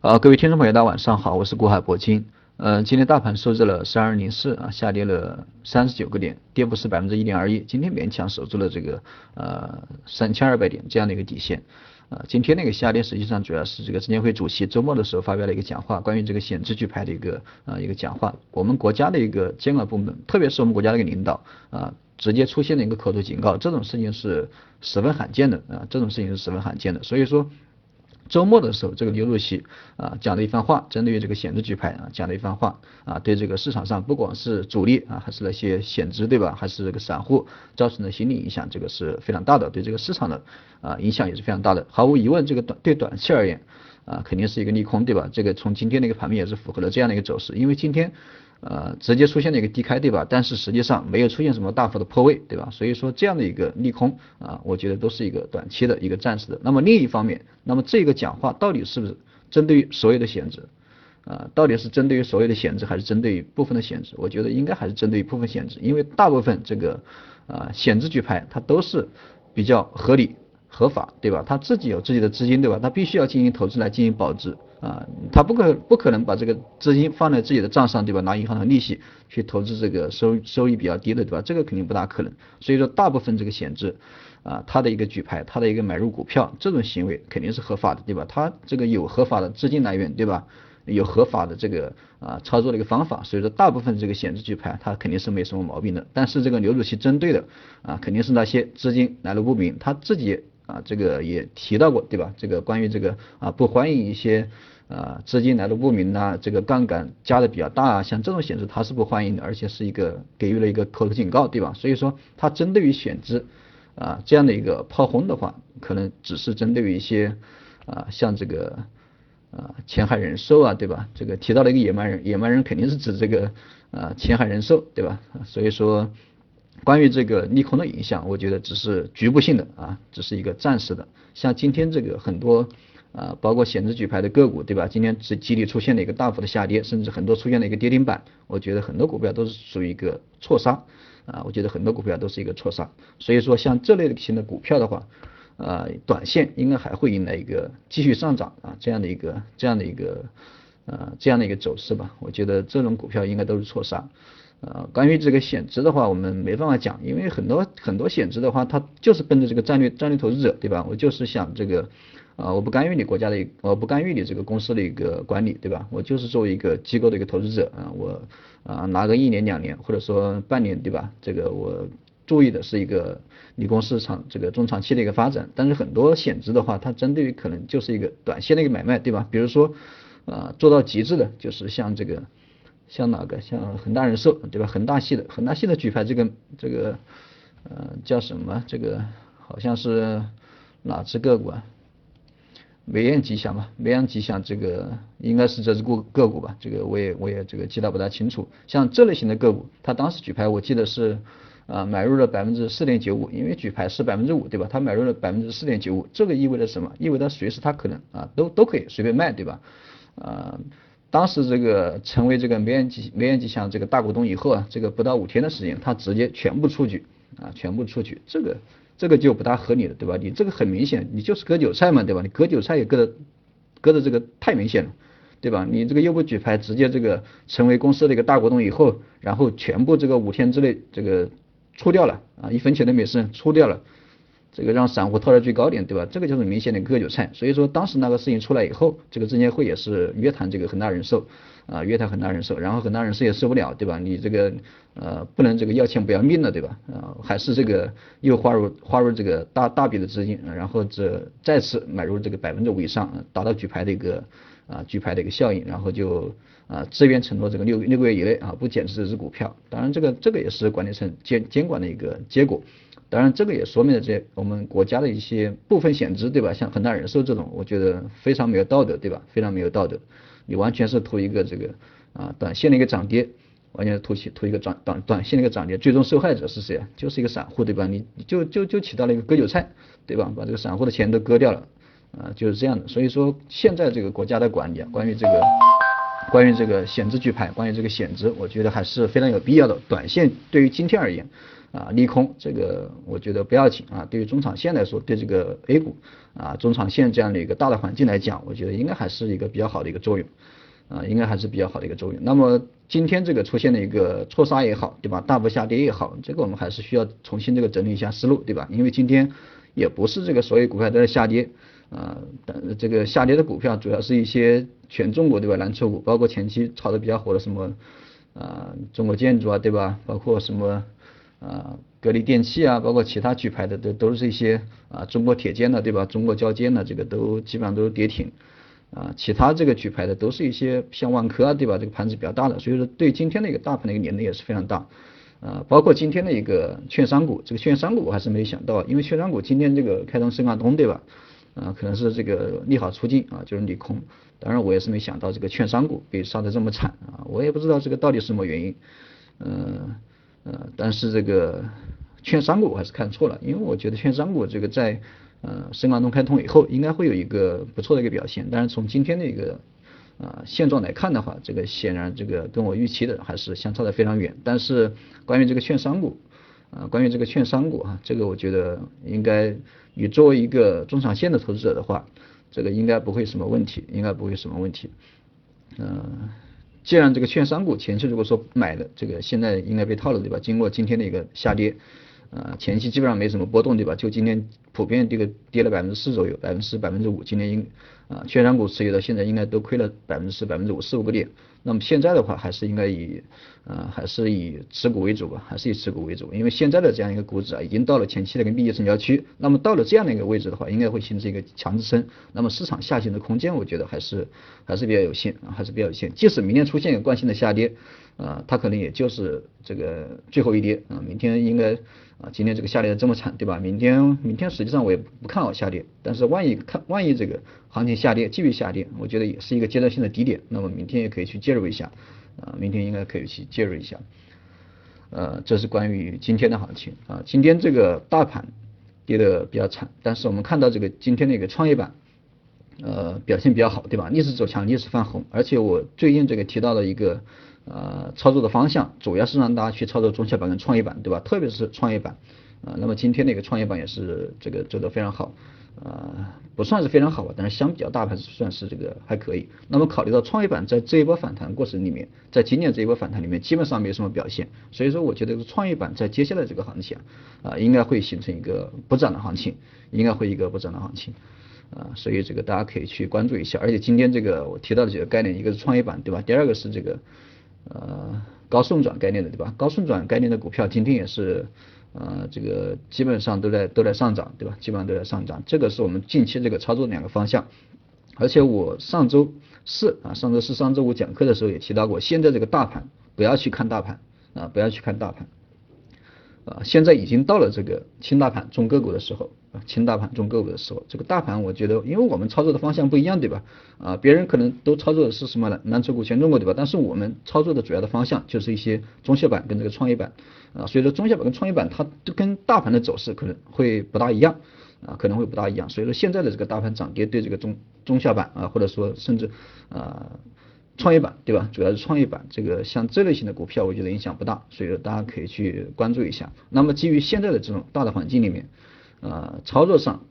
啊，各位听众朋友，大家晚上好，我是国海铂金。呃，今天大盘收在了三二零四啊，下跌了三十九个点，跌幅是百分之一点二一。今天勉强守住了这个呃三千二百点这样的一个底线。呃，今天那个下跌实际上主要是这个证监会主席周末的时候发表了一个讲话，关于这个险资举牌的一个呃一个讲话。我们国家的一个监管部门，特别是我们国家的一个领导啊，直接出现了一个口头警告，这种事情是十分罕见的啊，这种事情是十分罕见的。所以说。周末的时候，这个刘主席啊讲了一番话，针对于这个险资举牌啊讲了一番话啊，对这个市场上不管是主力啊还是那些险资对吧，还是这个散户造成的心理影响，这个是非常大的，对这个市场的啊影响也是非常大的。毫无疑问，这个短对短期而言啊肯定是一个利空对吧？这个从今天的一个盘面也是符合了这样的一个走势，因为今天。呃，直接出现了一个低开，对吧？但是实际上没有出现什么大幅的破位，对吧？所以说这样的一个利空啊，我觉得都是一个短期的一个暂时的。那么另一方面，那么这个讲话到底是不是针对于所有的险资啊？到底是针对于所有的险资，还是针对于部分的险资？我觉得应该还是针对于部分险资，因为大部分这个啊险资举牌它都是比较合理合法，对吧？他自己有自己的资金，对吧？他必须要进行投资来进行保值。啊，他不可不可能把这个资金放在自己的账上，对吧？拿银行的利息去投资这个收收益比较低的，对吧？这个肯定不大可能。所以说，大部分这个险资啊，他的一个举牌，他的一个买入股票这种行为肯定是合法的，对吧？他这个有合法的资金来源，对吧？有合法的这个啊操作的一个方法，所以说大部分这个险资举牌，他肯定是没什么毛病的。但是这个刘主席针对的啊，肯定是那些资金来路不明，他自己。啊，这个也提到过，对吧？这个关于这个啊，不欢迎一些啊资金来路不明啊，这个杠杆加的比较大啊，像这种险资他是不欢迎的，而且是一个给予了一个口头警告，对吧？所以说他针对于险资啊这样的一个炮轰的话，可能只是针对于一些啊像这个啊前海人寿啊，对吧？这个提到了一个野蛮人，野蛮人肯定是指这个啊前海人寿，对吧？所以说。关于这个利空的影响，我觉得只是局部性的啊，只是一个暂时的。像今天这个很多啊，包括险资举牌的个股，对吧？今天是集体出现了一个大幅的下跌，甚至很多出现了一个跌停板。我觉得很多股票都是属于一个错杀啊，我觉得很多股票都是一个错杀。所以说像这类型的股票的话，呃，短线应该还会迎来一个继续上涨啊这样的一个这样的一个呃这样的一个走势吧。我觉得这种股票应该都是错杀。呃，关于这个险资的话，我们没办法讲，因为很多很多险资的话，它就是奔着这个战略战略投资者，对吧？我就是想这个，啊，我不干预你国家的，我不干预你这个公司的一个管理，对吧？我就是作为一个机构的一个投资者啊，我啊拿个一年两年或者说半年，对吧？这个我注意的是一个你公司长这个中长期的一个发展，但是很多险资的话，它针对于可能就是一个短线的一个买卖，对吧？比如说啊做到极致的，就是像这个。像哪个？像恒大人寿，对吧？恒大系的，恒大系的举牌，这个这个，呃，叫什么？这个好像是哪只个股啊？梅雁吉祥吧，梅雁吉祥这个应该是这只股个股吧？这个我也我也这个记得不大清楚。像这类型的个股，它当时举牌，我记得是啊买入了百分之四点九五，因为举牌是百分之五，对吧？他买入了百分之四点九五，这个意味着什么？意味着随时他可能啊都都可以随便卖，对吧？啊。当时这个成为这个梅雁吉梅雁吉祥这个大股东以后啊，这个不到五天的时间，他直接全部出局啊，全部出局，这个这个就不大合理了，对吧？你这个很明显，你就是割韭菜嘛，对吧？你割韭菜也割的割的这个太明显了，对吧？你这个又不举牌，直接这个成为公司的一个大股东以后，然后全部这个五天之内这个出掉了啊，一分钱都没剩，出掉了。这个让散户套在最高点，对吧？这个就是明显的割韭菜。所以说当时那个事情出来以后，这个证监会也是约谈这个恒大人寿啊，约谈恒大人寿，然后恒大人寿也受不了，对吧？你这个呃不能这个要钱不要命的，对吧？啊，还是这个又花入花入这个大大笔的资金，然后这再次买入这个百分之五以上，达到举牌的一个啊举牌的一个效应，然后就啊自愿承诺这个六六个月以内啊不减持这只股票。当然这个这个也是管理层监监管的一个结果。当然，这个也说明了这我们国家的一些部分险资，对吧？像恒大人寿这种，我觉得非常没有道德，对吧？非常没有道德，你完全是图一个这个啊短线的一个涨跌，完全是图图一个短短短线的一个涨跌，最终受害者是谁啊？就是一个散户，对吧？你就就就起到了一个割韭菜，对吧？把这个散户的钱都割掉了，啊，就是这样的。所以说现在这个国家的管理啊，关于这个关于这个险资举牌，关于这个险资，我觉得还是非常有必要的。短线对于今天而言，啊，利空这个我觉得不要紧啊。对于中长线来说，对这个 A 股啊，中长线这样的一个大的环境来讲，我觉得应该还是一个比较好的一个作用，啊，应该还是比较好的一个作用。那么今天这个出现的一个错杀也好，对吧？大幅下跌也好，这个我们还是需要重新这个整理一下思路，对吧？因为今天也不是这个所有股票都在下跌。啊，但这个下跌的股票主要是一些全中国对吧？蓝筹股，包括前期炒的比较火的什么啊，中国建筑啊，对吧？包括什么啊，格力电器啊，包括其他举牌的都都是一些啊，中国铁建的对吧？中国交建的这个都基本上都是跌停啊，其他这个举牌的都是一些像万科啊，对吧？这个盘子比较大的，所以说对今天的一个大盘的一个连动也是非常大啊，包括今天的一个券商股，这个券商股我还是没想到，因为券商股今天这个开通深港通对吧？啊，可能是这个利好出尽啊，就是利空。当然，我也是没想到这个券商股被杀的这么惨啊，我也不知道这个到底是什么原因。嗯，呃但是这个券商股我还是看错了，因为我觉得券商股这个在呃深港通开通以后，应该会有一个不错的一个表现。但是从今天的一个啊现状来看的话，这个显然这个跟我预期的还是相差的非常远。但是关于这个券商股。啊，关于这个券商股啊，这个我觉得应该，你作为一个中长线的投资者的话，这个应该不会什么问题，应该不会什么问题。嗯，既然这个券商股前期如果说买的，这个现在应该被套了对吧？经过今天的一个下跌，呃，前期基本上没什么波动对吧？就今天普遍这个跌了百分之四左右，百分之四、百分之五，今天应啊，券商股持有的现在应该都亏了百分之四、百分之五四五个点。那么现在的话，还是应该以，呃，还是以持股为主吧，还是以持股为主，因为现在的这样一个股指啊，已经到了前期的一个密集成交区，那么到了这样的一个位置的话，应该会形成一个强支撑，那么市场下行的空间，我觉得还是还是比较有限啊，还是比较有限。即使明天出现一个惯性的下跌，啊，它可能也就是这个最后一跌啊，明天应该。啊，今天这个下跌这么惨，对吧？明天，明天实际上我也不看好下跌，但是万一看，万一这个行情下跌，继续下跌，我觉得也是一个阶段性的低点，那么明天也可以去介入一下，啊，明天应该可以去介入一下，呃，这是关于今天的行情啊。今天这个大盘跌的比较惨，但是我们看到这个今天的一个创业板，呃，表现比较好，对吧？逆势走强，逆势翻红，而且我最近这个提到了一个。呃，操作的方向主要是让大家去操作中小板跟创业板，对吧？特别是创业板，啊，那么今天的一个创业板也是这个走得非常好，呃，不算是非常好吧，但是相比较大盘算是这个还可以。那么考虑到创业板在这一波反弹过程里面，在今年这一波反弹里面基本上没有什么表现，所以说我觉得创业板在接下来这个行情啊，应该会形成一个不涨的行情，应该会一个不涨的行情，啊，所以这个大家可以去关注一下。而且今天这个我提到的几个概念，一个是创业板，对吧？第二个是这个。呃，高送转概念的对吧？高送转概念的股票今天也是，呃，这个基本上都在都在上涨，对吧？基本上都在上涨，这个是我们近期这个操作两个方向。而且我上周四啊，上周四、上周五讲课的时候也提到过，现在这个大盘不要去看大盘啊，不要去看大盘。啊，现在已经到了这个轻大盘重个股的时候啊，轻大盘重个股的时候，这个大盘我觉得，因为我们操作的方向不一样，对吧？啊，别人可能都操作的是什么蓝蓝筹股、全中国，对吧？但是我们操作的主要的方向就是一些中小板跟这个创业板啊，所以说中小板跟创业板它跟大盘的走势可能会不大一样啊，可能会不大一样。所以说现在的这个大盘涨跌对这个中中小板啊，或者说甚至啊。创业板对吧？主要是创业板，这个像这类型的股票，我觉得影响不大，所以说大家可以去关注一下。那么基于现在的这种大的环境里面，呃，操作上，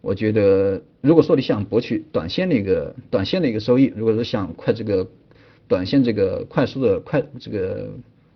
我觉得如果说你想博取短线的一个短线的一个收益，如果说想快这个短线这个快速的快这个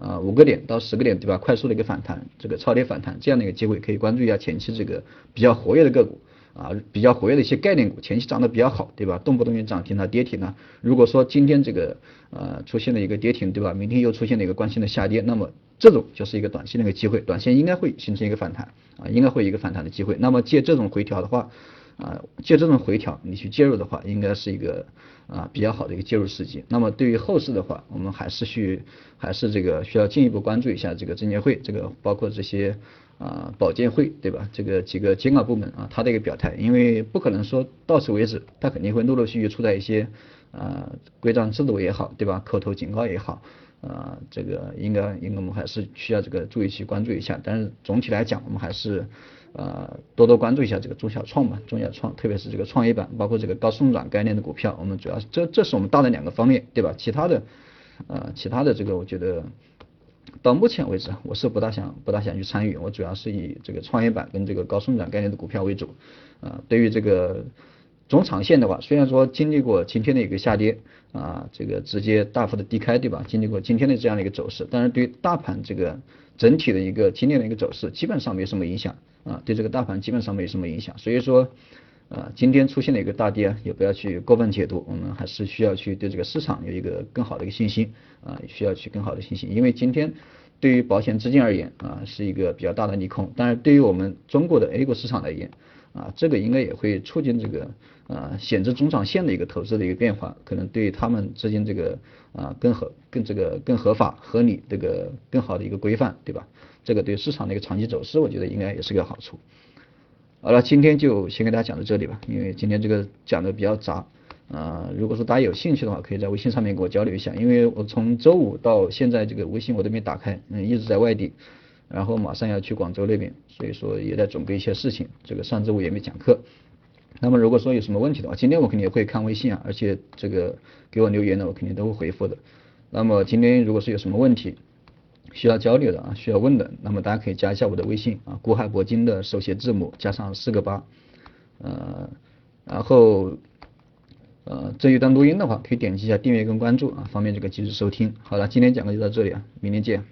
啊五个点到十个点对吧？快速的一个反弹，这个超跌反弹这样的一个机会，可以关注一下前期这个比较活跃的个股。啊，比较活跃的一些概念股，前期涨得比较好，对吧？动不动就涨停了、跌停了。如果说今天这个呃出现了一个跌停，对吧？明天又出现了一个惯性的下跌，那么这种就是一个短线的一个机会，短线应该会形成一个反弹啊，应该会有一个反弹的机会。那么借这种回调的话，啊，借这种回调你去介入的话，应该是一个啊比较好的一个介入时机。那么对于后市的话，我们还是需还是这个需要进一步关注一下这个证监会，这个包括这些。啊，保监会对吧？这个几个监管部门啊，他的一个表态，因为不可能说到此为止，他肯定会陆陆续续出台一些啊规章制度也好，对吧？口头警告也好，啊，这个应该应该我们还是需要这个注意去关注一下。但是总体来讲，我们还是呃多多关注一下这个中小创吧，中小创，特别是这个创业板，包括这个高送转概念的股票，我们主要这这是我们大的两个方面，对吧？其他的呃其他的这个我觉得到目前为止我是不大想不大想去参与，我主要是以这个创业板跟这个高送转概念的股票为主，啊，对于这个。中长线的话，虽然说经历过今天的一个下跌啊，这个直接大幅的低开，对吧？经历过今天的这样的一个走势，但是对于大盘这个整体的一个今天的一个走势，基本上没什么影响啊，对这个大盘基本上没什么影响。所以说，啊，今天出现了一个大跌，也不要去过分解读，我们还是需要去对这个市场有一个更好的一个信心啊，需要去更好的信心，因为今天对于保险资金而言啊，是一个比较大的利空，但是对于我们中国的 A 股市场而言，啊，这个应该也会促进这个啊险资中长线的一个投资的一个变化，可能对于他们资金这个啊更合更这个更合法合理这个更好的一个规范，对吧？这个对市场的一个长期走势，我觉得应该也是个好处。好了，今天就先给大家讲到这里吧，因为今天这个讲的比较杂啊，如果说大家有兴趣的话，可以在微信上面跟我交流一下，因为我从周五到现在这个微信我都没打开，嗯，一直在外地。然后马上要去广州那边，所以说也在准备一些事情。这个上周五也没讲课。那么如果说有什么问题的话，今天我肯定也会看微信啊，而且这个给我留言的我肯定都会回复的。那么今天如果是有什么问题需要交流的啊，需要问的，那么大家可以加一下我的微信啊，古海铂金的手写字母加上四个八，呃，然后呃这一段录音的话，可以点击一下订阅跟关注啊，方便这个及时收听。好了，今天讲课就到这里啊，明天见。